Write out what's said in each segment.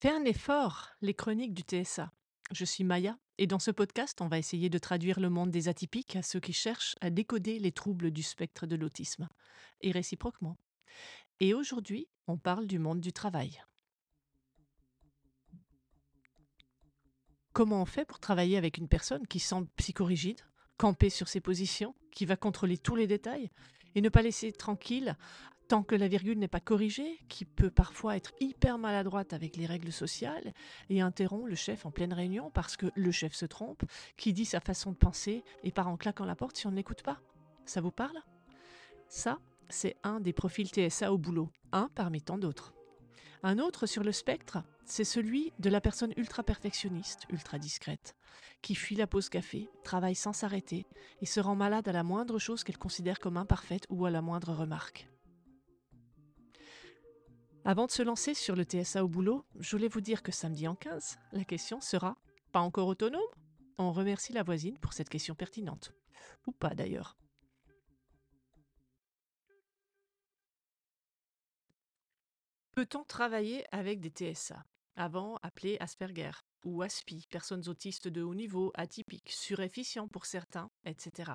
Fais un effort, les chroniques du TSA. Je suis Maya et dans ce podcast, on va essayer de traduire le monde des atypiques à ceux qui cherchent à décoder les troubles du spectre de l'autisme, et réciproquement. Et aujourd'hui, on parle du monde du travail. Comment on fait pour travailler avec une personne qui semble psychorigide, camper sur ses positions, qui va contrôler tous les détails et ne pas laisser tranquille tant que la virgule n'est pas corrigée, qui peut parfois être hyper maladroite avec les règles sociales et interrompt le chef en pleine réunion parce que le chef se trompe, qui dit sa façon de penser et part en claquant la porte si on ne l'écoute pas. Ça vous parle? Ça, c'est un des profils TSA au boulot, un parmi tant d'autres. Un autre sur le spectre, c'est celui de la personne ultra perfectionniste, ultra discrète, qui fuit la pause café, travaille sans s'arrêter et se rend malade à la moindre chose qu'elle considère comme imparfaite ou à la moindre remarque. Avant de se lancer sur le TSA au boulot, je voulais vous dire que samedi en 15, la question sera Pas encore autonome? On remercie la voisine pour cette question pertinente. Ou pas d'ailleurs. Peut-on travailler avec des TSA Avant appelés Asperger ou ASPI, personnes autistes de haut niveau, atypiques, surefficients pour certains, etc.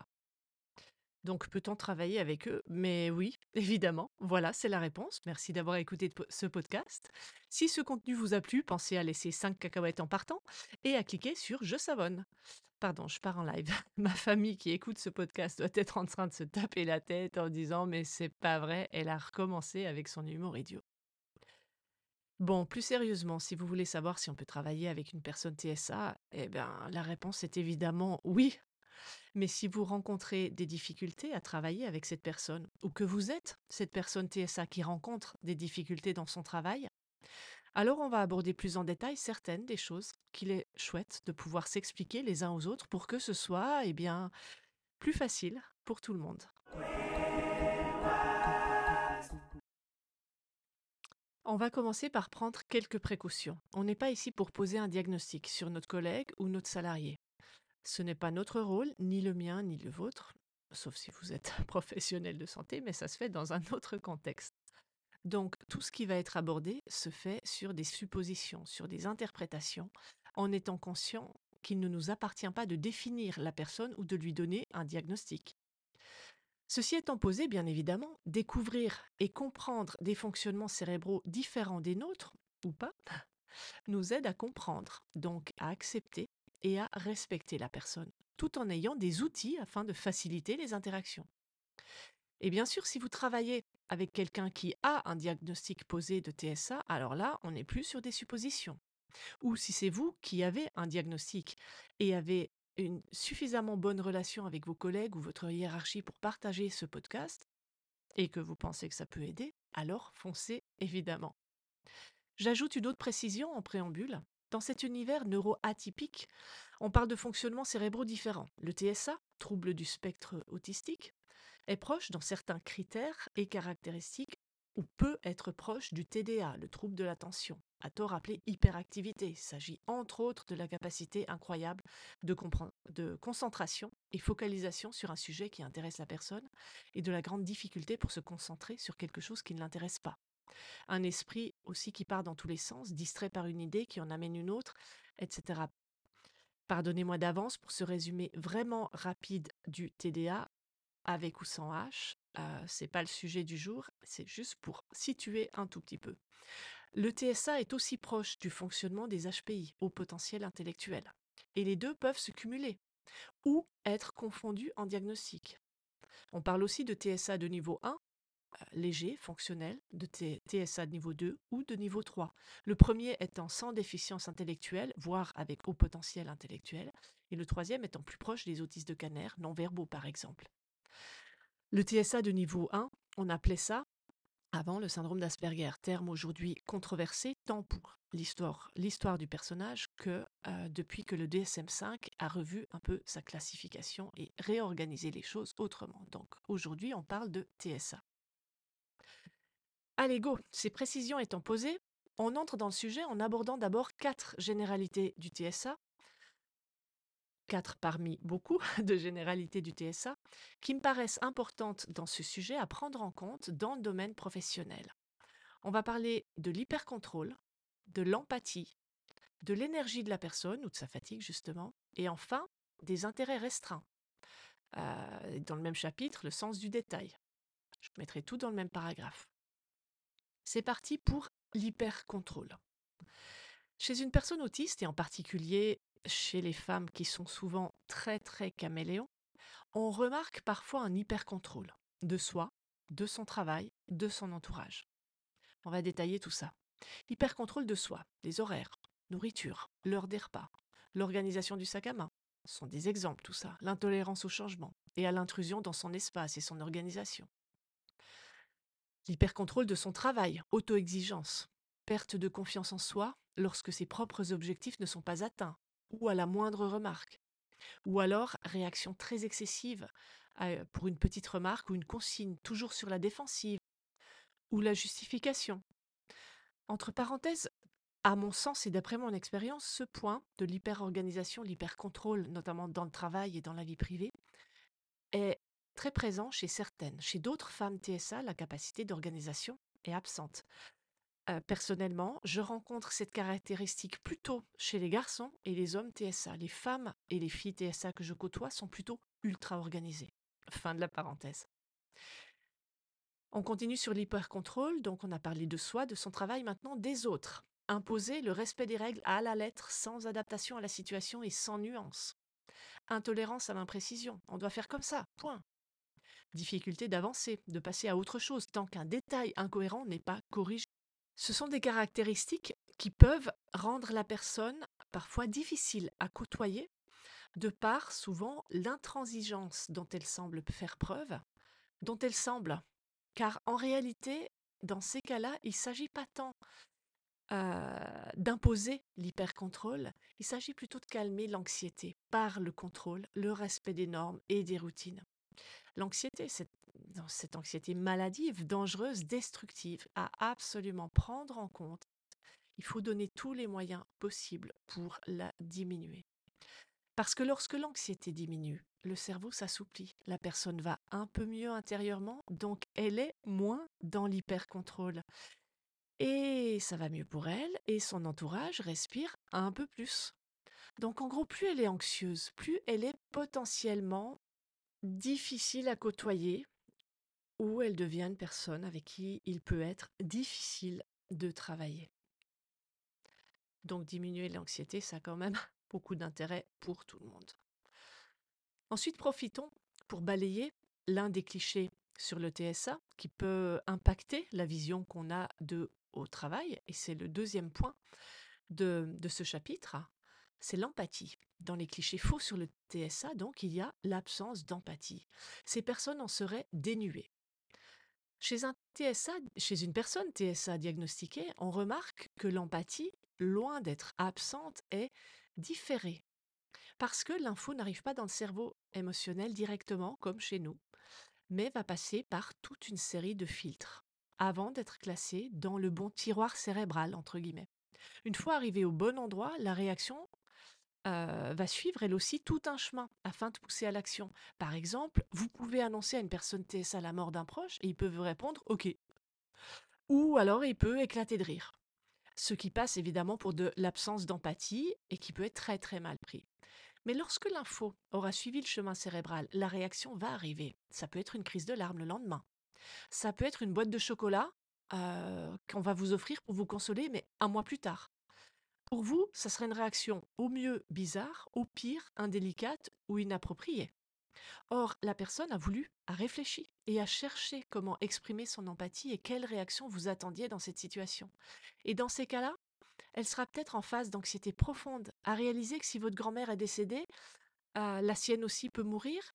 Donc peut-on travailler avec eux? Mais oui, évidemment. Voilà, c'est la réponse. Merci d'avoir écouté ce podcast. Si ce contenu vous a plu, pensez à laisser 5 cacahuètes en partant et à cliquer sur Je savonne. Pardon, je pars en live. Ma famille qui écoute ce podcast doit être en train de se taper la tête en disant mais c'est pas vrai, elle a recommencé avec son humour idiot. Bon, plus sérieusement, si vous voulez savoir si on peut travailler avec une personne TSA, eh bien, la réponse est évidemment oui. Mais si vous rencontrez des difficultés à travailler avec cette personne, ou que vous êtes cette personne TSA qui rencontre des difficultés dans son travail, alors on va aborder plus en détail certaines des choses qu'il est chouette de pouvoir s'expliquer les uns aux autres pour que ce soit eh bien, plus facile pour tout le monde. On va commencer par prendre quelques précautions. On n'est pas ici pour poser un diagnostic sur notre collègue ou notre salarié. Ce n'est pas notre rôle, ni le mien, ni le vôtre, sauf si vous êtes professionnel de santé, mais ça se fait dans un autre contexte. Donc tout ce qui va être abordé se fait sur des suppositions, sur des interprétations, en étant conscient qu'il ne nous appartient pas de définir la personne ou de lui donner un diagnostic. Ceci étant posé, bien évidemment, découvrir et comprendre des fonctionnements cérébraux différents des nôtres, ou pas, nous aide à comprendre, donc à accepter et à respecter la personne, tout en ayant des outils afin de faciliter les interactions. Et bien sûr, si vous travaillez avec quelqu'un qui a un diagnostic posé de TSA, alors là, on n'est plus sur des suppositions. Ou si c'est vous qui avez un diagnostic et avez une suffisamment bonne relation avec vos collègues ou votre hiérarchie pour partager ce podcast, et que vous pensez que ça peut aider, alors foncez évidemment. J'ajoute une autre précision en préambule. Dans cet univers neuroatypique, on parle de fonctionnements cérébraux différents. Le TSA, trouble du spectre autistique, est proche dans certains critères et caractéristiques ou peut être proche du TDA, le trouble de l'attention, à tort appelé hyperactivité. Il s'agit entre autres de la capacité incroyable de, de concentration et focalisation sur un sujet qui intéresse la personne et de la grande difficulté pour se concentrer sur quelque chose qui ne l'intéresse pas un esprit aussi qui part dans tous les sens, distrait par une idée qui en amène une autre, etc. Pardonnez-moi d'avance pour ce résumé vraiment rapide du TDA, avec ou sans H. Euh, c'est pas le sujet du jour, c'est juste pour situer un tout petit peu. Le TSA est aussi proche du fonctionnement des HPI, au potentiel intellectuel. Et les deux peuvent se cumuler ou être confondus en diagnostic. On parle aussi de TSA de niveau 1 léger, fonctionnel, de TSA de niveau 2 ou de niveau 3. Le premier étant sans déficience intellectuelle, voire avec haut potentiel intellectuel, et le troisième étant plus proche des autistes de Kanner, non-verbaux par exemple. Le TSA de niveau 1, on appelait ça avant le syndrome d'Asperger, terme aujourd'hui controversé tant pour l'histoire, l'histoire du personnage que euh, depuis que le DSM5 a revu un peu sa classification et réorganisé les choses autrement. Donc aujourd'hui, on parle de TSA. Allez, go Ces précisions étant posées, on entre dans le sujet en abordant d'abord quatre généralités du TSA, quatre parmi beaucoup de généralités du TSA, qui me paraissent importantes dans ce sujet à prendre en compte dans le domaine professionnel. On va parler de l'hypercontrôle, de l'empathie, de l'énergie de la personne ou de sa fatigue justement, et enfin des intérêts restreints. Euh, dans le même chapitre, le sens du détail. Je mettrai tout dans le même paragraphe. C'est parti pour l'hyper-contrôle. Chez une personne autiste, et en particulier chez les femmes qui sont souvent très très caméléons, on remarque parfois un hyper-contrôle de soi, de son travail, de son entourage. On va détailler tout ça. Hyper-contrôle de soi, les horaires, nourriture, l'heure des repas, l'organisation du sac à main, sont des exemples tout ça. L'intolérance au changement et à l'intrusion dans son espace et son organisation. L'hypercontrôle de son travail, auto-exigence, perte de confiance en soi lorsque ses propres objectifs ne sont pas atteints, ou à la moindre remarque, ou alors réaction très excessive pour une petite remarque ou une consigne, toujours sur la défensive, ou la justification. Entre parenthèses, à mon sens et d'après mon expérience, ce point de l'hyper-organisation, l'hyper-contrôle, notamment dans le travail et dans la vie privée, est très présent chez certaines. Chez d'autres femmes TSA, la capacité d'organisation est absente. Euh, personnellement, je rencontre cette caractéristique plutôt chez les garçons et les hommes TSA. Les femmes et les filles TSA que je côtoie sont plutôt ultra organisées. Fin de la parenthèse. On continue sur l'hyper-contrôle, donc on a parlé de soi, de son travail, maintenant des autres. Imposer le respect des règles à la lettre, sans adaptation à la situation et sans nuance. Intolérance à l'imprécision. On doit faire comme ça, point. Difficulté d'avancer, de passer à autre chose tant qu'un détail incohérent n'est pas corrigé. Ce sont des caractéristiques qui peuvent rendre la personne parfois difficile à côtoyer, de par souvent l'intransigeance dont elle semble faire preuve, dont elle semble. Car en réalité, dans ces cas-là, il ne s'agit pas tant d'imposer l'hypercontrôle, il s'agit plutôt de calmer l'anxiété par le contrôle, le respect des normes et des routines. L'anxiété, cette, cette anxiété maladive, dangereuse, destructive, à absolument prendre en compte. Il faut donner tous les moyens possibles pour la diminuer. Parce que lorsque l'anxiété diminue, le cerveau s'assouplit, la personne va un peu mieux intérieurement, donc elle est moins dans l'hypercontrôle. Et ça va mieux pour elle et son entourage respire un peu plus. Donc en gros, plus elle est anxieuse, plus elle est potentiellement difficile à côtoyer ou elle devient une personne avec qui il peut être difficile de travailler. Donc diminuer l'anxiété, ça a quand même beaucoup d'intérêt pour tout le monde. Ensuite, profitons pour balayer l'un des clichés sur le TSA qui peut impacter la vision qu'on a de au travail, et c'est le deuxième point de, de ce chapitre, c'est l'empathie. Dans les clichés faux sur le TSA, donc, il y a l'absence d'empathie. Ces personnes en seraient dénuées. Chez un TSA, chez une personne TSA diagnostiquée, on remarque que l'empathie, loin d'être absente, est différée. Parce que l'info n'arrive pas dans le cerveau émotionnel directement, comme chez nous, mais va passer par toute une série de filtres avant d'être classé dans le bon tiroir cérébral, entre guillemets. Une fois arrivé au bon endroit, la réaction euh, va suivre elle aussi tout un chemin afin de pousser à l'action. Par exemple, vous pouvez annoncer à une personne TSA la mort d'un proche et il peut vous répondre OK. Ou alors il peut éclater de rire. Ce qui passe évidemment pour de l'absence d'empathie et qui peut être très très mal pris. Mais lorsque l'info aura suivi le chemin cérébral, la réaction va arriver. Ça peut être une crise de larmes le lendemain. Ça peut être une boîte de chocolat qu'on va vous offrir pour vous consoler, mais un mois plus tard. Pour vous, ça serait une réaction au mieux bizarre, au pire indélicate ou inappropriée. Or, la personne a voulu, a réfléchi et a cherché comment exprimer son empathie et quelle réaction vous attendiez dans cette situation. Et dans ces cas-là, elle sera peut-être en phase d'anxiété profonde, à réaliser que si votre grand-mère est décédée, la sienne aussi peut mourir,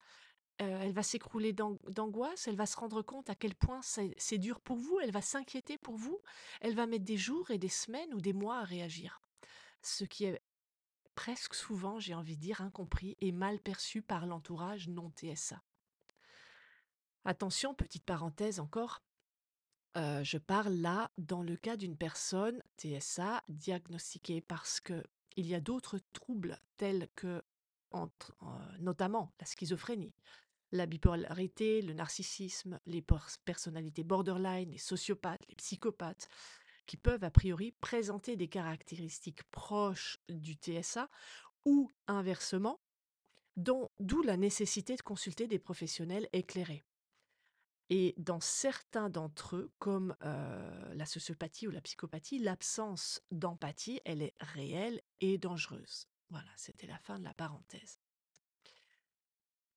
elle va s'écrouler d'angoisse, elle va se rendre compte à quel point c'est dur pour vous, elle va s'inquiéter pour vous, elle va mettre des jours et des semaines ou des mois à réagir. Ce qui est presque souvent, j'ai envie de dire, incompris et mal perçu par l'entourage non TSA. Attention, petite parenthèse encore, je parle là dans le cas d'une personne TSA diagnostiquée parce que il y a d'autres troubles tels que notamment la schizophrénie, la bipolarité, le narcissisme, les personnalités borderline, les sociopathes, les psychopathes, qui peuvent a priori présenter des caractéristiques proches du TSA ou inversement, d'où la nécessité de consulter des professionnels éclairés. Et dans certains d'entre eux, comme la sociopathie ou la psychopathie, l'absence d'empathie, elle est réelle et dangereuse. Voilà, c'était la fin de la parenthèse.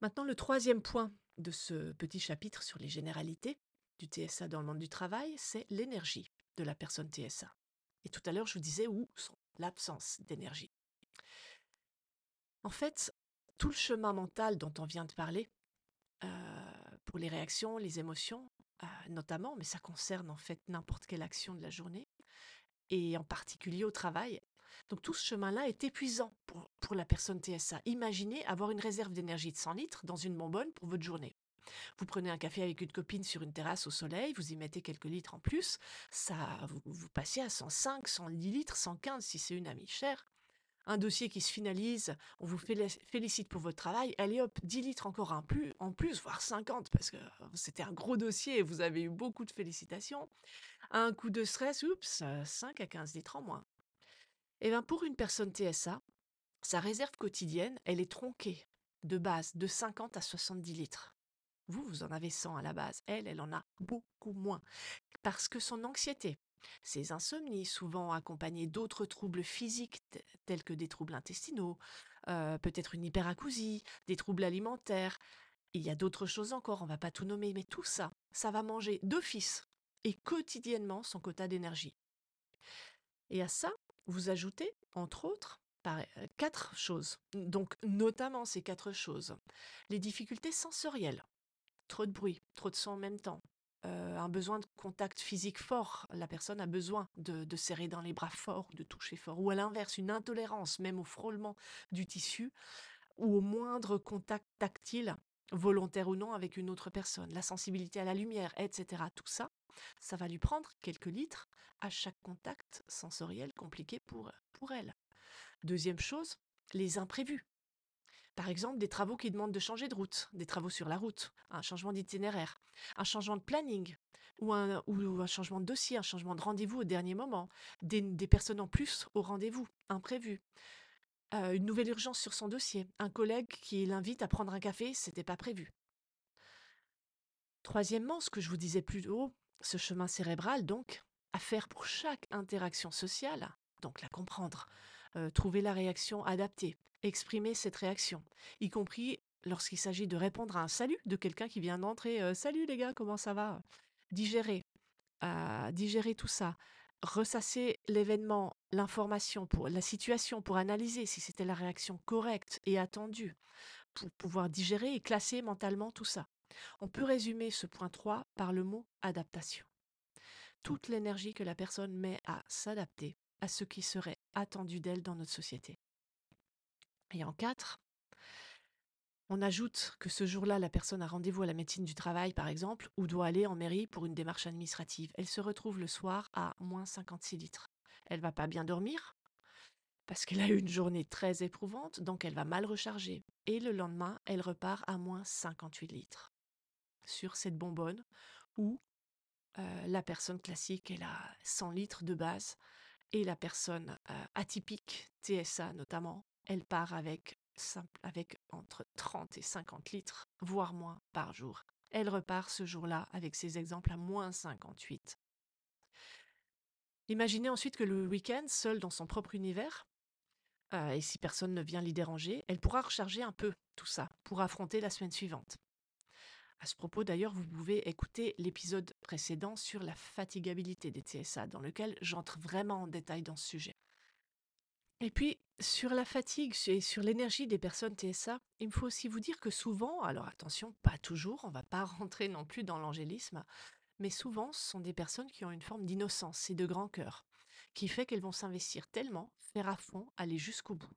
Maintenant, le troisième point de ce petit chapitre sur les généralités du TSA dans le monde du travail, c'est l'énergie de la personne TSA. Et tout à l'heure, je vous disais où sont l'absence d'énergie. En fait, tout le chemin mental dont on vient de parler, pour les réactions, les émotions, notamment, mais ça concerne en fait n'importe quelle action de la journée, et en particulier au travail. Donc tout ce chemin-là est épuisant pour, pour la personne TSA. Imaginez avoir une réserve d'énergie de 100 litres dans une bonbonne pour votre journée. Vous prenez un café avec une copine sur une terrasse au soleil, vous y mettez quelques litres en plus, ça, vous, passez à 105, 110 litres, 115 si c'est une amie chère un dossier qui se finalise, on vous félicite pour votre travail, allez hop, 10 litres encore un plus, en plus, voire 50, parce que c'était un gros dossier et vous avez eu beaucoup de félicitations. Un coup de stress, oups, 5 à 15 litres en moins. Et eh bien pour une personne TSA, sa réserve quotidienne, elle est tronquée de base de 50 à 70 litres. Vous, vous en avez 100 à la base. Elle, elle en a beaucoup moins. Parce que son anxiété, ces insomnies, souvent accompagnées d'autres troubles physiques tels que des troubles intestinaux, euh, peut-être une hyperacousie, des troubles alimentaires. Il y a d'autres choses encore, on ne va pas tout nommer, mais tout ça, ça va manger d'office et quotidiennement son quota d'énergie. Et à ça, vous ajoutez, entre autres, euh, quatre choses. Donc, notamment ces quatre choses. Les difficultés sensorielles. Trop de bruit, trop de son en même temps, euh, un besoin de contact physique fort. La personne a besoin de, serrer dans les bras fort, de toucher fort. Ou à l'inverse, une intolérance même au frôlement du tissu ou au moindre contact tactile, volontaire ou non, avec une autre personne. La sensibilité à la lumière, etc. Tout ça, ça va lui prendre quelques litres à chaque contact sensoriel compliqué pour, pour elle. Deuxième chose, les imprévus. Par exemple, des travaux qui demandent de changer de route, des travaux sur la route, un changement d'itinéraire, un changement de planning, ou un, changement de dossier, un changement de rendez-vous au dernier moment, des, personnes en plus au rendez-vous, imprévu, euh, une nouvelle urgence sur son dossier, un collègue qui l'invite à prendre un café, c'était pas prévu. Troisièmement, ce que je vous disais plus haut, ce chemin cérébral, donc, à faire pour chaque interaction sociale, donc la comprendre, euh, trouver la réaction adaptée, exprimer cette réaction, y compris lorsqu'il s'agit de répondre à un salut de quelqu'un qui vient d'entrer. Euh, salut les gars, comment ça va? Digérer, euh, digérer tout ça, ressasser l'événement, l'information, pour la situation, pour analyser si c'était la réaction correcte et attendue, pour pouvoir digérer et classer mentalement tout ça. On peut résumer ce point 3 par le mot adaptation. Toute l'énergie que la personne met à s'adapter à ce qui serait attendu d'elle dans notre société. Et en quatre, on ajoute que ce jour-là, la personne a rendez-vous à la médecine du travail, par exemple, ou doit aller en mairie pour une démarche administrative. Elle se retrouve le soir à moins 56 litres. Elle va pas bien dormir parce qu'elle a eu une journée très éprouvante, donc elle va mal recharger. Et le lendemain, elle repart à moins 58 litres sur cette bonbonne où euh, la personne classique, elle a 100 litres de base et la personne euh, atypique, TSA notamment, elle part avec, entre 30 et 50 litres, voire moins par jour. Elle repart ce jour-là avec ses exemples à moins 58. Imaginez ensuite que le week-end, seule dans son propre univers, euh, et si personne ne vient l'y déranger, elle pourra recharger un peu tout ça pour affronter la semaine suivante. À ce propos, d'ailleurs, vous pouvez écouter l'épisode précédent sur la fatigabilité des TSA, dans lequel j'entre vraiment en détail dans ce sujet. Et puis, sur la fatigue et sur l'énergie des personnes TSA, il me faut aussi vous dire que souvent, alors attention, pas toujours, on va pas rentrer non plus dans l'angélisme, mais souvent, ce sont des personnes qui ont une forme d'innocence et de grand cœur, qui fait qu'elles vont s'investir tellement, faire à fond, aller jusqu'au bout.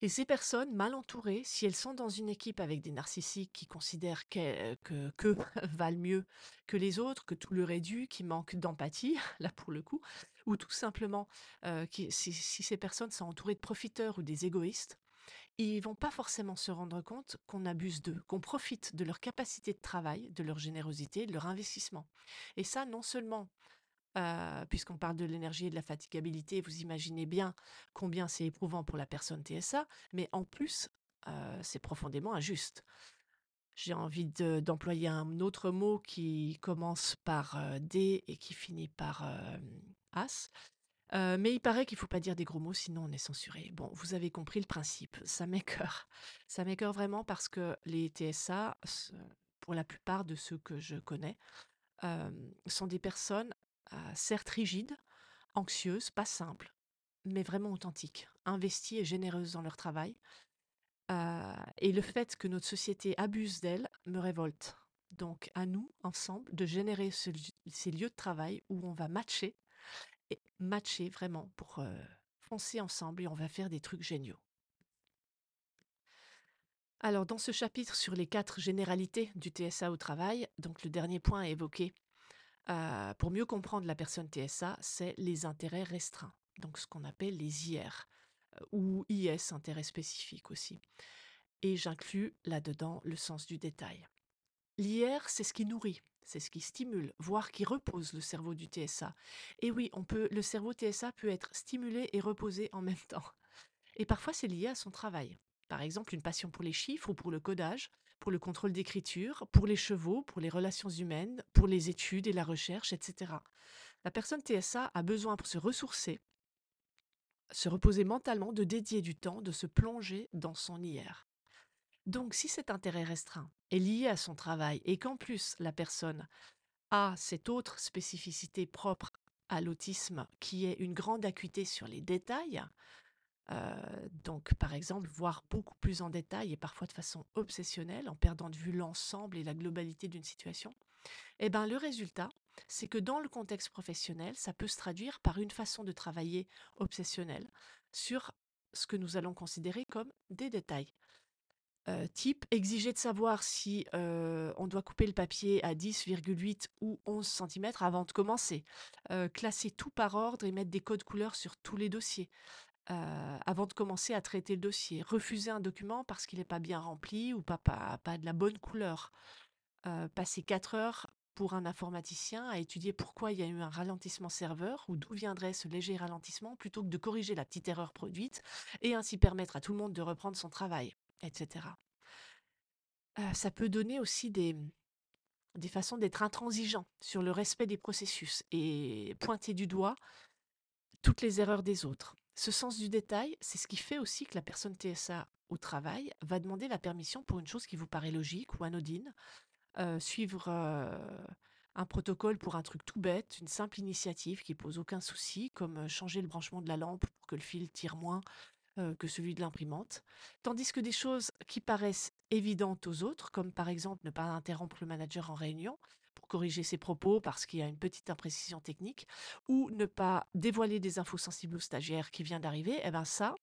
Et ces personnes mal entourées, si elles sont dans une équipe avec des narcissiques qui considèrent que qu'eux valent mieux que les autres, que tout leur est dû, qui manquent d'empathie, là pour le coup, ou tout simplement euh, si, si ces personnes sont entourées de profiteurs ou des égoïstes, ils vont pas forcément se rendre compte qu'on abuse d'eux, qu'on profite de leur capacité de travail, de leur générosité, de leur investissement. Et ça, non seulement euh, puisqu'on parle de l'énergie et de la fatigabilité, vous imaginez bien combien c'est éprouvant pour la personne TSA, mais en plus, euh, c'est profondément injuste. J'ai envie de- d'employer un autre mot qui commence par euh, D et qui finit par As. Mais il paraît qu'il faut pas dire des gros mots, sinon on est censuré. Bon, vous avez compris le principe. Ça m'écœure. Ça m'écœure vraiment parce que les TSA, pour la plupart de ceux que je connais, sont des personnes certes rigides, anxieuses, pas simples, mais vraiment authentiques, investies et généreuses dans leur travail. Et le fait que notre société abuse d'elles me révolte. Donc à nous, ensemble, de générer ces lieux de travail où on va matcher et matcher vraiment pour foncer ensemble et on va faire des trucs géniaux. Alors, dans ce chapitre sur les quatre généralités du TSA au travail, donc le dernier point à évoquer euh, pour mieux comprendre la personne TSA, c'est les intérêts restreints, donc ce qu'on appelle les IR euh, ou IS, intérêts spécifiques aussi. Et j'inclus là-dedans le sens du détail. L'IR, c'est ce qui nourrit, c'est ce qui stimule, voire qui repose le cerveau du TSA. Et oui, on peut, le cerveau TSA peut être stimulé et reposé en même temps. Et parfois, c'est lié à son travail. Par exemple, une passion pour les chiffres ou pour le codage, pour le contrôle d'écriture, pour les chevaux, pour les relations humaines, pour les études et la recherche, etc. La personne TSA a besoin pour se ressourcer, se reposer mentalement, de dédier du temps, de se plonger dans son IR. Donc, si cet intérêt restreint est lié à son travail et qu'en plus la personne a cette autre spécificité propre à l'autisme qui est une grande acuité sur les détails, euh, donc par exemple voir beaucoup plus en détail et parfois de façon obsessionnelle en perdant de vue l'ensemble et la globalité d'une situation, eh ben, le résultat, c'est que dans le contexte professionnel, ça peut se traduire par une façon de travailler obsessionnelle sur ce que nous allons considérer comme des détails. Euh, type exiger de savoir si euh, on doit couper le papier à 10,8 ou 11 cm avant de commencer. Classer tout par ordre et mettre des codes couleurs sur tous les dossiers euh, avant de commencer à traiter le dossier. Refuser un document parce qu'il n'est pas bien rempli ou pas, pas, de la bonne couleur. Euh, passer 4 heures pour un informaticien à étudier pourquoi il y a eu un ralentissement serveur ou d'où viendrait ce léger ralentissement plutôt que de corriger la petite erreur produite et ainsi permettre à tout le monde de reprendre son travail etc. Euh, ça peut donner aussi des, des façons d'être intransigeant sur le respect des processus et pointer du doigt toutes les erreurs des autres. Ce sens du détail, c'est ce qui fait aussi que la personne TSA au travail va demander la permission pour une chose qui vous paraît logique ou anodine, euh, suivre euh, un protocole pour un truc tout bête, une simple initiative qui pose aucun souci, comme euh, changer le branchement de la lampe pour que le fil tire moins que celui de l'imprimante. Tandis que des choses qui paraissent évidentes aux autres, comme par exemple ne pas interrompre le manager en réunion pour corriger ses propos parce qu'il y a une petite imprécision technique, ou ne pas dévoiler des infos sensibles au stagiaire qui vient d'arriver, eh ben ça,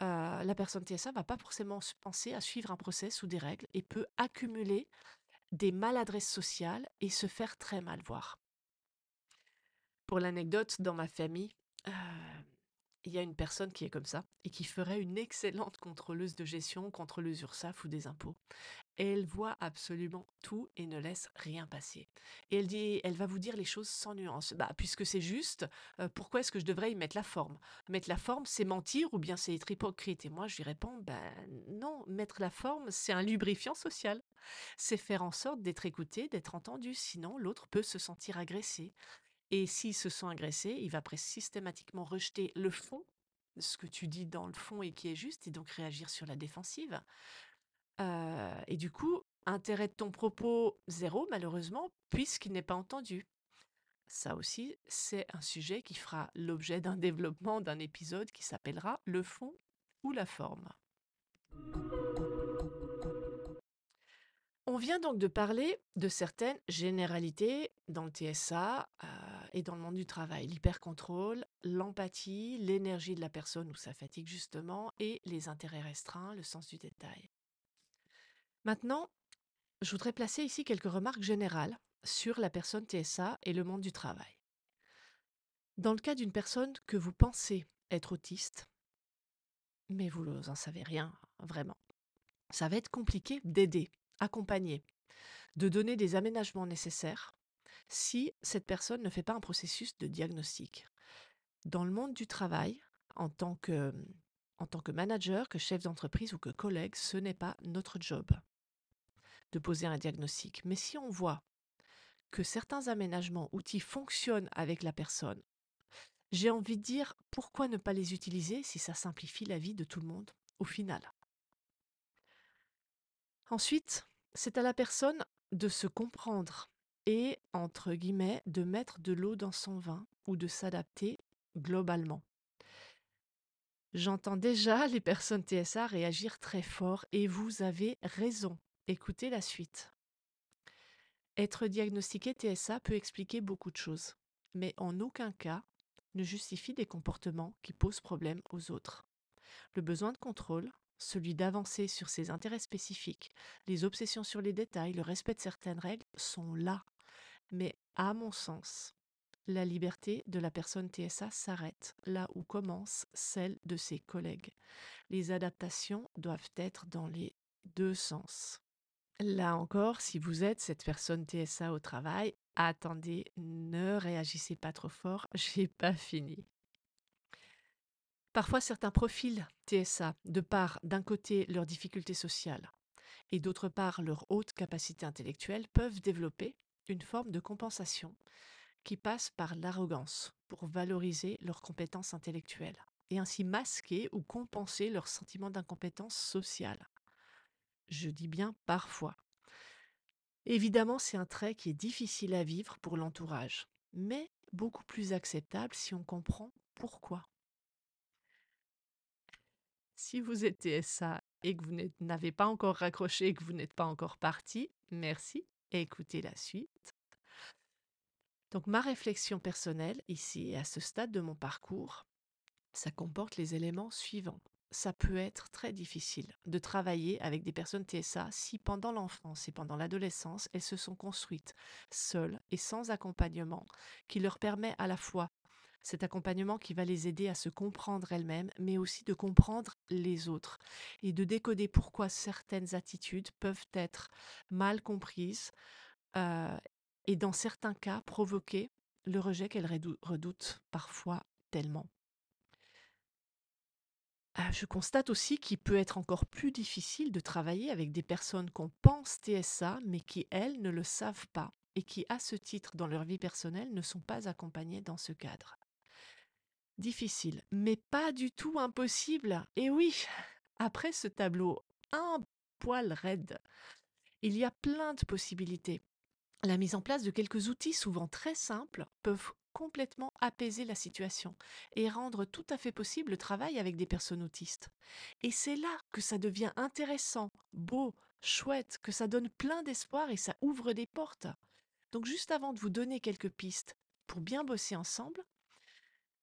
euh, la personne TSA va pas forcément se penser à suivre un process ou des règles et peut accumuler des maladresses sociales et se faire très mal voir. Pour l'anecdote, dans ma famille, euh, il y a une personne qui est comme ça et qui ferait une excellente contrôleuse de gestion, contrôleuse URSAF ou des impôts. Elle voit absolument tout et ne laisse rien passer. Et elle dit, elle va vous dire les choses sans nuance. Bah, puisque c'est juste, euh, pourquoi est-ce que je devrais y mettre la forme? Mettre la forme, c'est mentir ou bien c'est être hypocrite? Et moi, je lui réponds, ben non, mettre la forme, c'est un lubrifiant social. C'est faire en sorte d'être écouté, d'être entendu. Sinon, l'autre peut se sentir agressé. Et s'il se sent agressé, il va systématiquement rejeter le fond, ce que tu dis dans le fond et qui est juste, et donc réagir sur la défensive. Et du coup, intérêt de ton propos, zéro, malheureusement, puisqu'il n'est pas entendu. Ça aussi, c'est un sujet qui fera l'objet d'un développement d'un épisode qui s'appellera Le fond ou la forme. On vient donc de parler de certaines généralités dans le TSA et dans le monde du travail. L'hypercontrôle, l'empathie, l'énergie de la personne ou sa fatigue justement, et les intérêts restreints, le sens du détail. Maintenant, je voudrais placer ici quelques remarques générales sur la personne TSA et le monde du travail. Dans le cas d'une personne que vous pensez être autiste, mais vous n'en savez rien vraiment, ça va être compliqué d'aider, accompagner, de donner des aménagements nécessaires si cette personne ne fait pas un processus de diagnostic. Dans le monde du travail, en tant que, en tant que manager, que chef d'entreprise ou que collègue, ce n'est pas notre job de poser un diagnostic. Mais si on voit que certains aménagements, outils fonctionnent avec la personne, j'ai envie de dire pourquoi ne pas les utiliser si ça simplifie la vie de tout le monde au final? Ensuite, c'est à la personne de se comprendre et, entre guillemets, de mettre de l'eau dans son vin ou de s'adapter globalement. J'entends déjà les personnes TSA réagir très fort et vous avez raison. Écoutez la suite. Être diagnostiqué TSA peut expliquer beaucoup de choses, mais en aucun cas ne justifie des comportements qui posent problème aux autres. Le besoin de contrôle, celui d'avancer sur ses intérêts spécifiques, les obsessions sur les détails, le respect de certaines règles sont là. Mais à mon sens, la liberté de la personne TSA s'arrête là où commence celle de ses collègues. Les adaptations doivent être dans les deux sens. Là encore, si vous êtes cette personne TSA au travail, attendez, ne réagissez pas trop fort, j'ai pas fini. Parfois, certains profils TSA, de part d'un côté leurs difficultés sociales et d'autre part leur haute capacité intellectuelle, peuvent développer une forme de compensation qui passe par l'arrogance pour valoriser leurs compétences intellectuelles et ainsi masquer ou compenser leur sentiment d'incompétence sociale. Je dis bien parfois. Évidemment, c'est un trait qui est difficile à vivre pour l'entourage, mais beaucoup plus acceptable si on comprend pourquoi. Si vous êtes TSA et que vous n'avez pas encore raccroché et que vous n'êtes pas encore parti, merci et écoutez la suite. Donc ma réflexion personnelle ici à ce stade de mon parcours, ça comporte les éléments suivants ça peut être très difficile de travailler avec des personnes TSA si pendant l'enfance et pendant l'adolescence, elles se sont construites seules et sans accompagnement qui leur permet à la fois cet accompagnement qui va les aider à se comprendre elles-mêmes, mais aussi de comprendre les autres et de décoder pourquoi certaines attitudes peuvent être mal comprises euh, et dans certains cas provoquer le rejet qu'elles redoutent parfois tellement. Ah, je constate aussi qu'il peut être encore plus difficile de travailler avec des personnes qu'on pense TSA, mais qui, elles, ne le savent pas et qui, à ce titre, dans leur vie personnelle, ne sont pas accompagnées dans ce cadre. Difficile, mais pas du tout impossible. Et oui, après ce tableau un poil raide, il y a plein de possibilités. La mise en place de quelques outils souvent très simples peuvent complètement apaiser la situation et rendre tout à fait possible le travail avec des personnes autistes. Et c'est là que ça devient intéressant, beau, chouette, que ça donne plein d'espoir et ça ouvre des portes. Donc juste avant de vous donner quelques pistes pour bien bosser ensemble,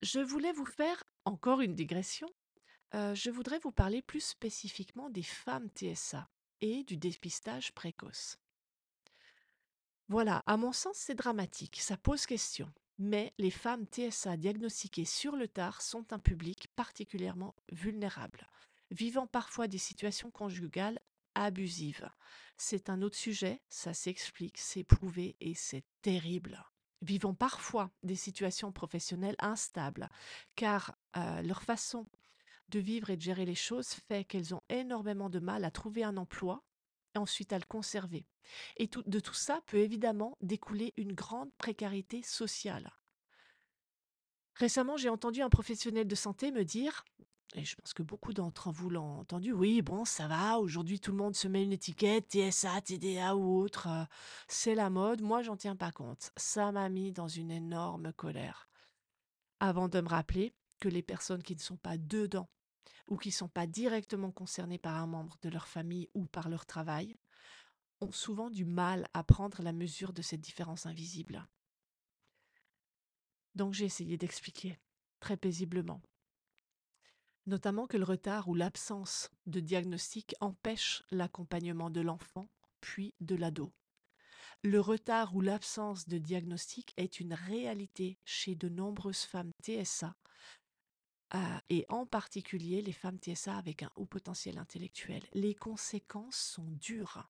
je voulais vous faire encore une digression. Euh, je voudrais vous parler plus spécifiquement des femmes TSA et du dépistage précoce. Voilà, à mon sens, c'est dramatique, ça pose question. Mais les femmes TSA diagnostiquées sur le tard sont un public particulièrement vulnérable, vivant parfois des situations conjugales abusives. C'est un autre sujet, ça s'explique, c'est prouvé et c'est terrible. Vivant parfois des situations professionnelles instables, car euh, leur façon de vivre et de gérer les choses fait qu'elles ont énormément de mal à trouver un emploi et ensuite à le conserver. Et de tout ça peut évidemment découler une grande précarité sociale. Récemment, j'ai entendu un professionnel de santé me dire, et je pense que beaucoup d'entre vous l'ont entendu, oui, bon, ça va, aujourd'hui tout le monde se met une étiquette, TSA, TDA ou autre, euh, c'est la mode, moi j'en tiens pas compte. Ça m'a mis dans une énorme colère. Avant de me rappeler que les personnes qui ne sont pas dedans ou qui ne sont pas directement concernées par un membre de leur famille ou par leur travail, ont souvent du mal à prendre la mesure de cette différence invisible. Donc j'ai essayé d'expliquer, très paisiblement, notamment que le retard ou l'absence de diagnostic empêche l'accompagnement de l'enfant, puis de l'ado. Le retard ou l'absence de diagnostic est une réalité chez de nombreuses femmes TSA et en particulier les femmes TSA avec un haut potentiel intellectuel. Les conséquences sont dures.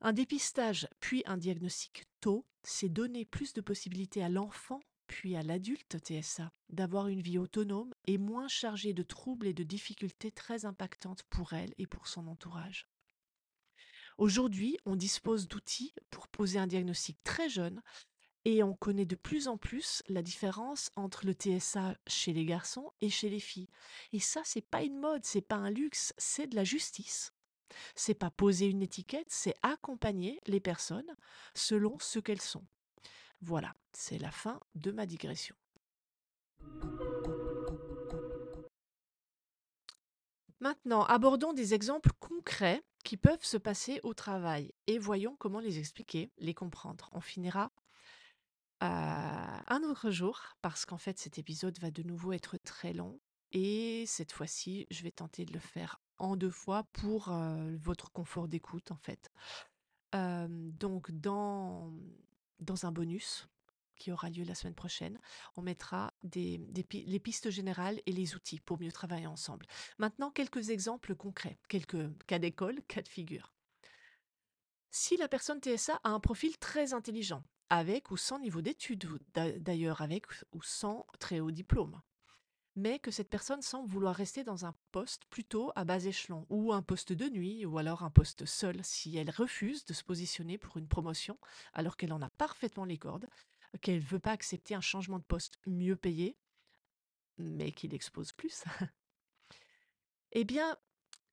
Un dépistage puis un diagnostic tôt, c'est donner plus de possibilités à l'enfant puis à l'adulte TSA d'avoir une vie autonome et moins chargée de troubles et de difficultés très impactantes pour elle et pour son entourage. Aujourd'hui, on dispose d'outils pour poser un diagnostic très jeune et on connaît de plus en plus la différence entre le TSA chez les garçons et chez les filles. Et ça, c'est pas une mode, c'est pas un luxe, c'est de la justice. C'est pas poser une étiquette, c'est accompagner les personnes selon ce qu'elles sont. Voilà, c'est la fin de ma digression. Maintenant, abordons des exemples concrets qui peuvent se passer au travail et voyons comment les expliquer, les comprendre. On finira un autre jour parce qu'en fait cet épisode va de nouveau être très long et cette fois-ci je vais tenter de le faire en deux fois pour votre confort d'écoute en fait. Donc dans, dans un bonus qui aura lieu la semaine prochaine, on mettra les pistes générales et les outils pour mieux travailler ensemble. Maintenant, quelques exemples concrets, quelques cas d'école, cas de figure. Si la personne TSA a un profil très intelligent, avec ou sans niveau d'études, d'ailleurs avec ou sans très haut diplôme, mais que cette personne semble vouloir rester dans un poste plutôt à bas échelon, ou un poste de nuit, ou alors un poste seul, si elle refuse de se positionner pour une promotion, alors qu'elle en a parfaitement les cordes, qu'elle ne veut pas accepter un changement de poste mieux payé, mais qui l'expose plus. eh bien,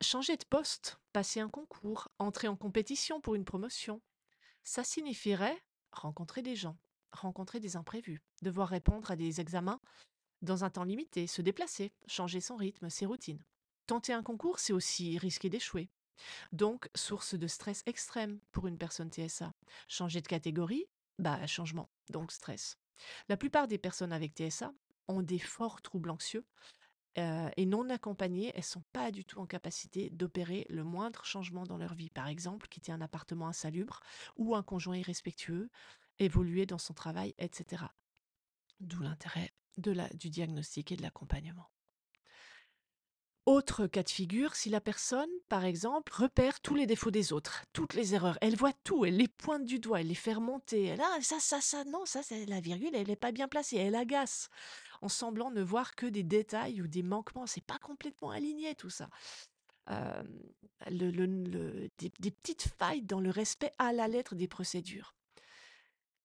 changer de poste, passer un concours, entrer en compétition pour une promotion, ça signifierait rencontrer des gens, rencontrer des imprévus, devoir répondre à des examens dans un temps limité, se déplacer, changer son rythme, ses routines. Tenter un concours, c'est aussi risquer d'échouer. Donc, source de stress extrême pour une personne TSA. Changer de catégorie, bah changement, donc stress. La plupart des personnes avec TSA ont des forts troubles anxieux euh, et non accompagnées, elles sont pas du tout en capacité d'opérer le moindre changement dans leur vie. Par exemple, quitter un appartement insalubre ou un conjoint irrespectueux, évoluer dans son travail, etc. D'où l'intérêt du diagnostic et de l'accompagnement. Autre cas de figure, si la personne, par exemple, repère tous les défauts des autres, toutes les erreurs, elle voit tout, elle les pointe du doigt, elle les fait remonter, elle ah ça ça ça non ça c'est la virgule, elle n'est pas bien placée, elle agace, en semblant ne voir que des détails ou des manquements, c'est pas complètement aligné tout ça. des, petites failles dans le respect à la lettre des procédures.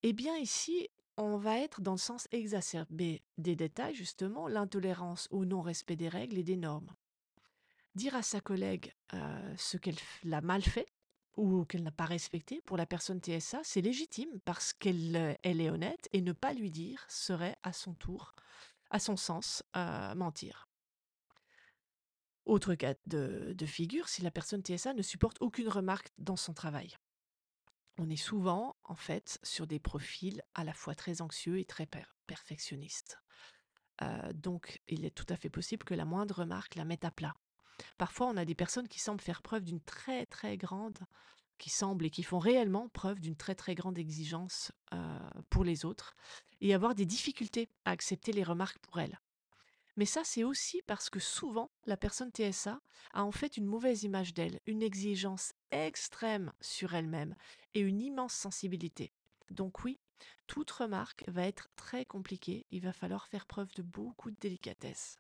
Eh bien ici, on va être dans le sens exacerbé des détails, justement, l'intolérance au non-respect des règles et des normes. Dire à sa collègue ce qu'elle a mal fait ou qu'elle n'a pas respecté pour la personne TSA, c'est légitime parce qu'elle elle est honnête et ne pas lui dire serait à son tour, à son sens, mentir. Autre cas de, figure, si la personne TSA ne supporte aucune remarque dans son travail on est souvent, en fait, sur des profils à la fois très anxieux et très perfectionnistes. Euh, donc, il est tout à fait possible que la moindre remarque la mette à plat. Parfois, on a des personnes qui semblent faire preuve d'une très très grande, qui semblent et qui font réellement preuve d'une très très grande exigence euh, pour les autres et avoir des difficultés à accepter les remarques pour elles. Mais ça, c'est aussi parce que souvent, la personne TSA a en fait une mauvaise image d'elle, une exigence extrême sur elle-même et une immense sensibilité. Donc oui, toute remarque va être très compliquée, il va falloir faire preuve de beaucoup de délicatesse.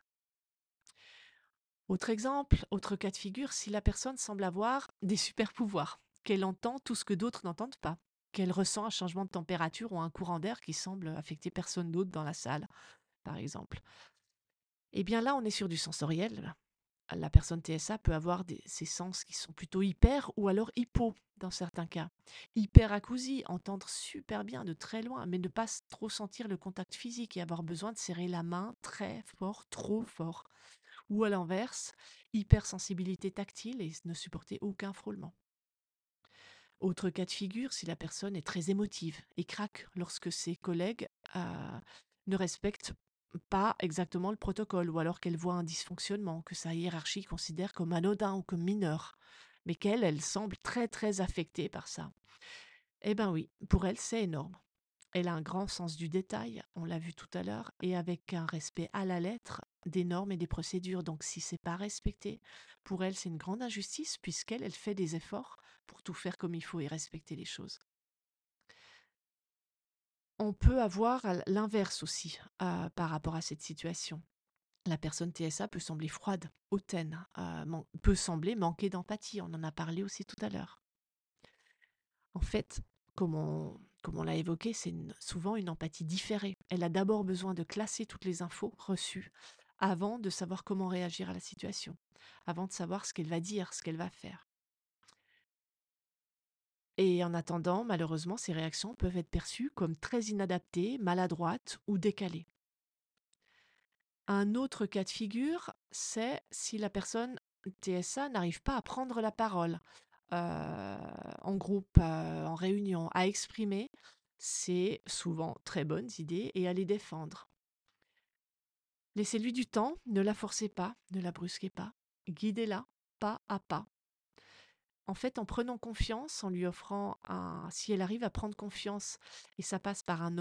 Autre exemple, autre cas de figure, si la personne semble avoir des super pouvoirs, qu'elle entend tout ce que d'autres n'entendent pas, qu'elle ressent un changement de température ou un courant d'air qui semble affecter personne d'autre dans la salle, par exemple. Eh bien là, on est sur du sensoriel. La personne TSA peut avoir des, ses sens qui sont plutôt hyper ou alors hypo dans certains cas. Hyperacousie, entendre super bien de très loin, mais ne pas trop sentir le contact physique et avoir besoin de serrer la main très fort, trop fort. Ou à l'inverse, hypersensibilité tactile et ne supporter aucun frôlement. Autre cas de figure, si la personne est très émotive et craque lorsque ses collègues euh, ne respectent pas exactement le protocole, ou alors qu'elle voit un dysfonctionnement, que sa hiérarchie considère comme anodin ou comme mineur, mais qu'elle, elle semble très très affectée par ça. Eh ben oui, pour elle, c'est énorme. Elle a un grand sens du détail, on l'a vu tout à l'heure, et avec un respect à la lettre des normes et des procédures. Donc si c'est pas respecté, pour elle, c'est une grande injustice puisqu'elle, elle fait des efforts pour tout faire comme il faut et respecter les choses. On peut avoir l'inverse aussi par rapport à cette situation. La personne TSA peut sembler froide, hautaine, peut sembler manquer d'empathie. On en a parlé aussi tout à l'heure. En fait, comme on l'a évoqué, c'est souvent une empathie différée. Elle a d'abord besoin de classer toutes les infos reçues avant de savoir comment réagir à la situation, avant de savoir ce qu'elle va dire, ce qu'elle va faire. Et en attendant, malheureusement, ces réactions peuvent être perçues comme très inadaptées, maladroites ou décalées. Un autre cas de figure, c'est si la personne TSA n'arrive pas à prendre la parole euh, en groupe, euh, en réunion, à exprimer ses souvent très bonnes idées et à les défendre. Laissez-lui du temps, ne la forcez pas, ne la brusquez pas, guidez-la pas à pas en fait, en prenant confiance, en lui offrant un, si elle arrive à prendre confiance, et ça passe par un,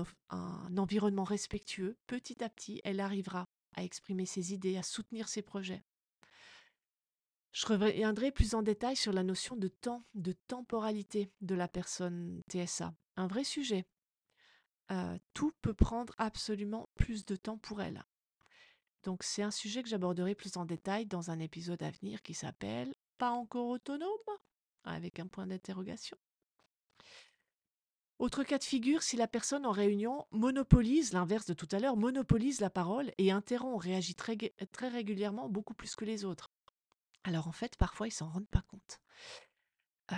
environnement respectueux, petit à petit, elle arrivera à exprimer ses idées, à soutenir ses projets. Je reviendrai plus en détail sur la notion de temps, de temporalité de la personne TSA. Un vrai sujet. Euh, tout peut prendre absolument plus de temps pour elle. Donc c'est un sujet que j'aborderai plus en détail dans un épisode à venir qui s'appelle Pas encore autonome avec un point d'interrogation. Autre cas de figure, si la personne en réunion monopolise, l'inverse de tout à l'heure, monopolise la parole et interrompt, réagit très, régulièrement, beaucoup plus que les autres. Alors en fait, parfois, ils s'en rendent pas compte. Euh,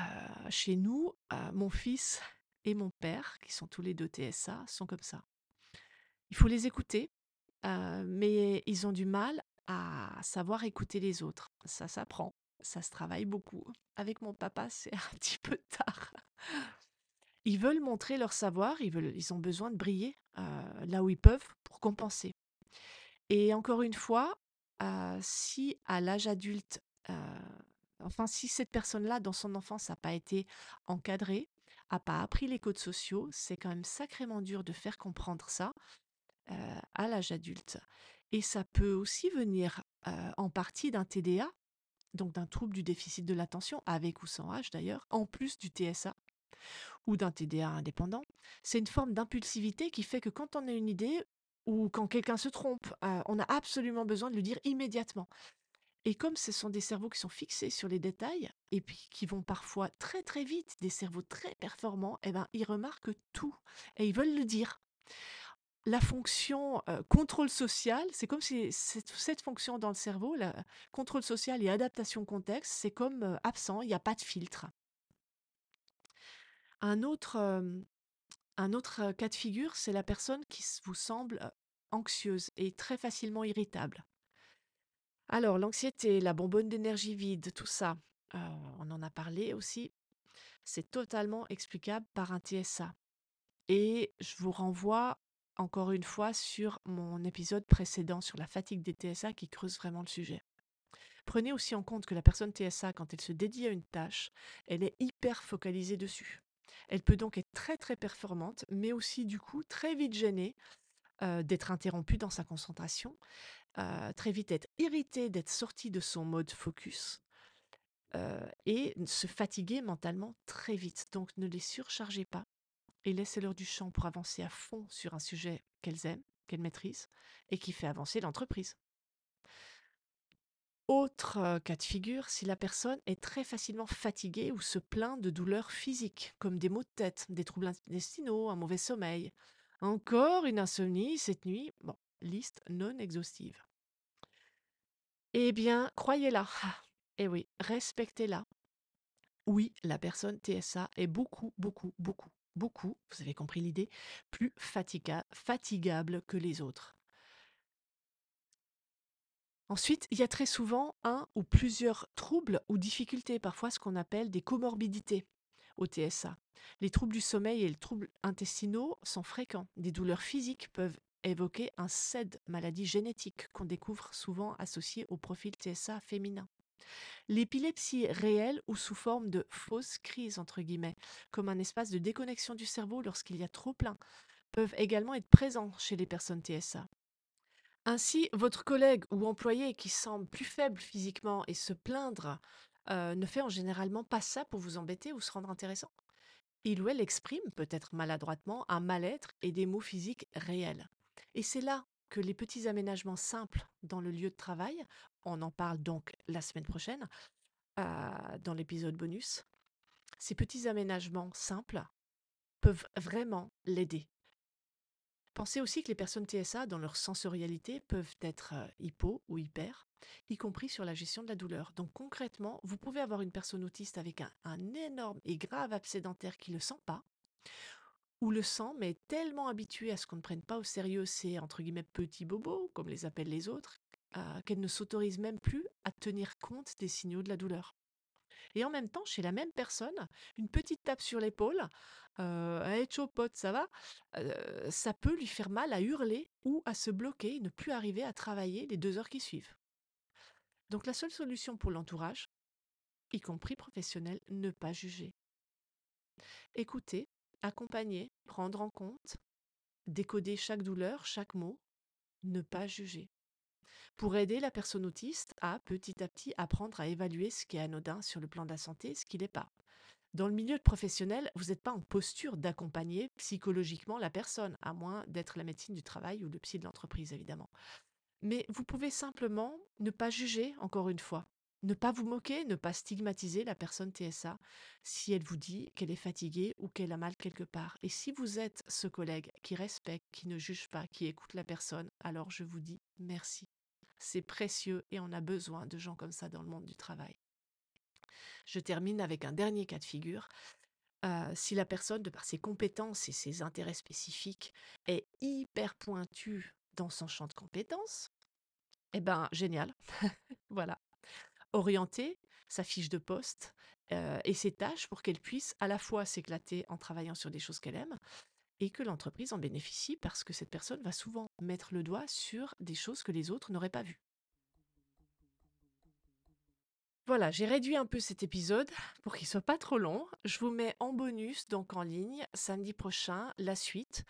chez nous, euh, mon fils et mon père, qui sont tous les deux TSA, sont comme ça. Il faut les écouter, euh, mais ils ont du mal à savoir écouter les autres. Ça s'apprend ça se travaille beaucoup. Avec mon papa, c'est un petit peu tard. Ils veulent montrer leur savoir, ils, veulent, ils ont besoin de briller euh, là où ils peuvent pour compenser. Et encore une fois, euh, si à l'âge adulte, euh, enfin si cette personne-là dans son enfance n'a pas été encadrée, n'a pas appris les codes sociaux, c'est quand même sacrément dur de faire comprendre ça à l'âge adulte. Et ça peut aussi venir en partie d'un TDA, donc d'un trouble du déficit de l'attention, avec ou sans H d'ailleurs, en plus du TSA ou d'un TDA indépendant. C'est une forme d'impulsivité qui fait que quand on a une idée ou quand quelqu'un se trompe, on a absolument besoin de le dire immédiatement. Et comme ce sont des cerveaux qui sont fixés sur les détails et qui vont parfois très très vite, des cerveaux très performants, eh ben, ils remarquent tout et ils veulent le dire la fonction contrôle social, c'est comme si cette, fonction dans le cerveau, la contrôle social et adaptation contexte, c'est comme absent, il n'y a pas de filtre. Un autre, un autre cas de figure, c'est la personne qui vous semble anxieuse et très facilement irritable. Alors, l'anxiété, la bonbonne d'énergie vide, tout ça, on en a parlé aussi, c'est totalement explicable par un TSA. Et je vous renvoie encore une fois sur mon épisode précédent sur la fatigue des TSA qui creuse vraiment le sujet. Prenez aussi en compte que la personne TSA, quand elle se dédie à une tâche, elle est hyper focalisée dessus. Elle peut donc être très très performante, mais aussi du coup très vite gênée euh, d'être interrompue dans sa concentration, euh, très vite être irritée d'être sortie de son mode focus. Euh, et se fatiguer mentalement très vite. Donc ne les surchargez pas et laissez-leur du champ pour avancer à fond sur un sujet qu'elles aiment, qu'elles maîtrisent et qui fait avancer l'entreprise. Autre cas de figure, si la personne est très facilement fatiguée ou se plaint de douleurs physiques, comme des maux de tête, des troubles intestinaux, un mauvais sommeil, encore une insomnie cette nuit, bon, liste non exhaustive. Eh bien, croyez-la, eh oui, respectez-la. Oui, la personne TSA est beaucoup, beaucoup, beaucoup beaucoup, vous avez compris l'idée, plus fatigable que les autres. Ensuite, il y a très souvent un ou plusieurs troubles ou difficultés, parfois ce qu'on appelle des comorbidités au TSA. Les troubles du sommeil et les troubles intestinaux sont fréquents. Des douleurs physiques peuvent évoquer un CED, maladie génétique, qu'on découvre souvent associée au profil TSA féminin. L'épilepsie réelle ou sous forme de fausse crise, entre guillemets, comme un espace de déconnexion du cerveau lorsqu'il y a trop plein, peuvent également être présents chez les personnes TSA. Ainsi, votre collègue ou employé qui semble plus faible physiquement et se plaindre euh, ne fait en généralement pas ça pour vous embêter ou se rendre intéressant. Il ou elle exprime, peut-être maladroitement, un mal-être et des maux physiques réels. Et c'est là que les petits aménagements simples dans le lieu de travail, on en parle donc la semaine prochaine, euh, dans l'épisode bonus, ces petits aménagements simples peuvent vraiment l'aider. Pensez aussi que les personnes TSA, dans leur sensorialité, peuvent être euh, hypo ou hyper, y compris sur la gestion de la douleur. Donc concrètement, vous pouvez avoir une personne autiste avec un, énorme et grave abcès dentaire qui ne le sent pas, ou le sent, mais tellement habitué à ce qu'on ne prenne pas au sérieux ces entre guillemets petits bobos, comme les appellent les autres, qu'elle ne s'autorise même plus à tenir compte des signaux de la douleur. Et en même temps, chez la même personne, une petite tape sur l'épaule, euh, pote, ça va, euh, ça peut lui faire mal à hurler ou à se bloquer et ne plus arriver à travailler les deux heures qui suivent. Donc la seule solution pour l'entourage, y compris professionnel, ne pas juger. Écouter, accompagner, prendre en compte, décoder chaque douleur, chaque mot, ne pas juger pour aider la personne autiste à petit à petit apprendre à évaluer ce qui est anodin sur le plan de la santé, ce qui n'est pas. Dans le milieu professionnel, vous n'êtes pas en posture d'accompagner psychologiquement la personne, à moins d'être la médecine du travail ou le psy de l'entreprise, évidemment. Mais vous pouvez simplement ne pas juger, encore une fois. Ne pas vous moquer, ne pas stigmatiser la personne TSA si elle vous dit qu'elle est fatiguée ou qu'elle a mal quelque part. Et si vous êtes ce collègue qui respecte, qui ne juge pas, qui écoute la personne, alors je vous dis merci. C'est précieux et on a besoin de gens comme ça dans le monde du travail. Je termine avec un dernier cas de figure. Euh, si la personne, de par ses compétences et ses intérêts spécifiques, est hyper pointue dans son champ de compétences, eh ben génial. voilà. Orienter sa fiche de poste euh, et ses tâches pour qu'elle puisse à la fois s'éclater en travaillant sur des choses qu'elle aime, et que l'entreprise en bénéficie parce que cette personne va souvent mettre le doigt sur des choses que les autres n'auraient pas vues. Voilà, j'ai réduit un peu cet épisode pour qu'il soit pas trop long. Je vous mets en bonus, donc en ligne, samedi prochain, la suite.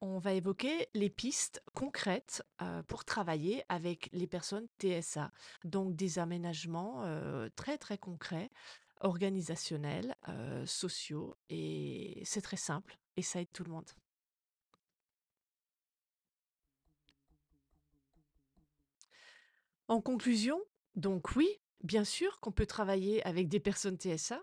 On va évoquer les pistes concrètes euh, pour travailler avec les personnes TSA. Donc des aménagements euh, très très concrets, organisationnels, euh, sociaux, et c'est très simple et ça aide tout le monde. En conclusion, donc oui, bien sûr qu'on peut travailler avec des personnes TSA.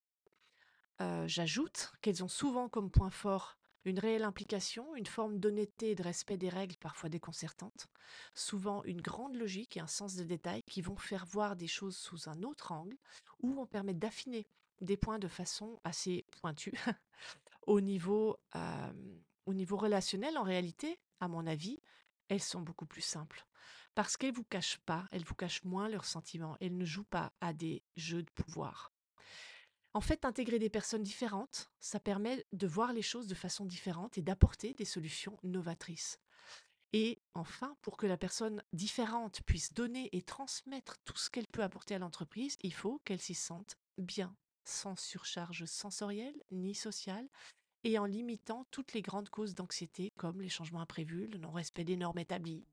Euh, J'ajoute qu'elles ont souvent comme point fort une réelle implication, une forme d'honnêteté et de respect des règles parfois déconcertantes, souvent une grande logique et un sens de détail qui vont faire voir des choses sous un autre angle ou vont permettre d'affiner des points de façon assez pointue Au niveau, relationnel, en réalité, à mon avis, elles sont beaucoup plus simples. Parce qu'elles vous cachent pas, elles vous cachent moins leurs sentiments, elles ne jouent pas à des jeux de pouvoir. En fait, intégrer des personnes différentes, ça permet de voir les choses de façon différente et d'apporter des solutions novatrices. Et enfin, pour que la personne différente puisse donner et transmettre tout ce qu'elle peut apporter à l'entreprise, il faut qu'elle s'y sente bien, sans surcharge sensorielle ni sociale, et en limitant toutes les grandes causes d'anxiété comme les changements imprévus, le non-respect des normes établies.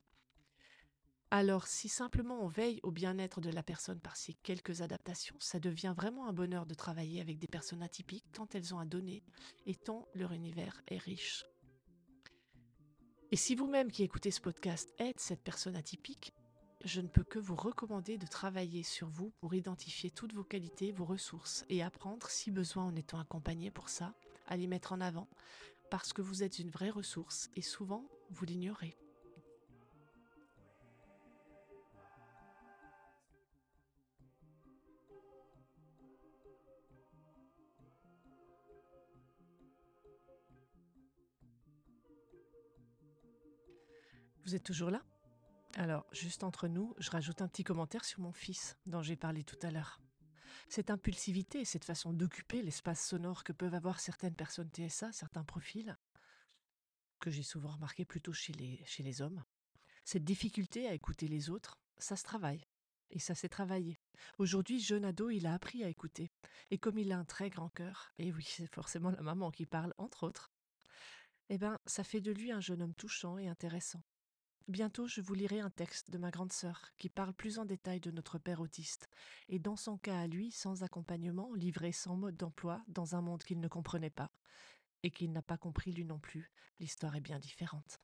Alors si simplement on veille au bien-être de la personne par ces quelques adaptations, ça devient vraiment un bonheur de travailler avec des personnes atypiques tant elles ont à donner et tant leur univers est riche. Et si vous-même qui écoutez ce podcast êtes cette personne atypique, je ne peux que vous recommander de travailler sur vous pour identifier toutes vos qualités, vos ressources et apprendre, si besoin en étant accompagné pour ça, à les mettre en avant, parce que vous êtes une vraie ressource et souvent vous l'ignorez. Vous êtes toujours là? Alors, juste entre nous, je rajoute un petit commentaire sur mon fils, dont j'ai parlé tout à l'heure. Cette impulsivité, cette façon d'occuper l'espace sonore que peuvent avoir certaines personnes TSA, certains profils, que j'ai souvent remarqué plutôt chez les, hommes, cette difficulté à écouter les autres, ça se travaille. Et ça s'est travaillé. Aujourd'hui, jeune ado, il a appris à écouter. Et comme il a un très grand cœur, et oui, c'est forcément la maman qui parle, entre autres, eh ben, ça fait de lui un jeune homme touchant et intéressant. Bientôt, je vous lirai un texte de ma grande sœur qui parle plus en détail de notre père autiste, et dans son cas à lui, sans accompagnement, livré sans mode d'emploi, dans un monde qu'il ne comprenait pas, et qu'il n'a pas compris lui non plus. L'histoire est bien différente.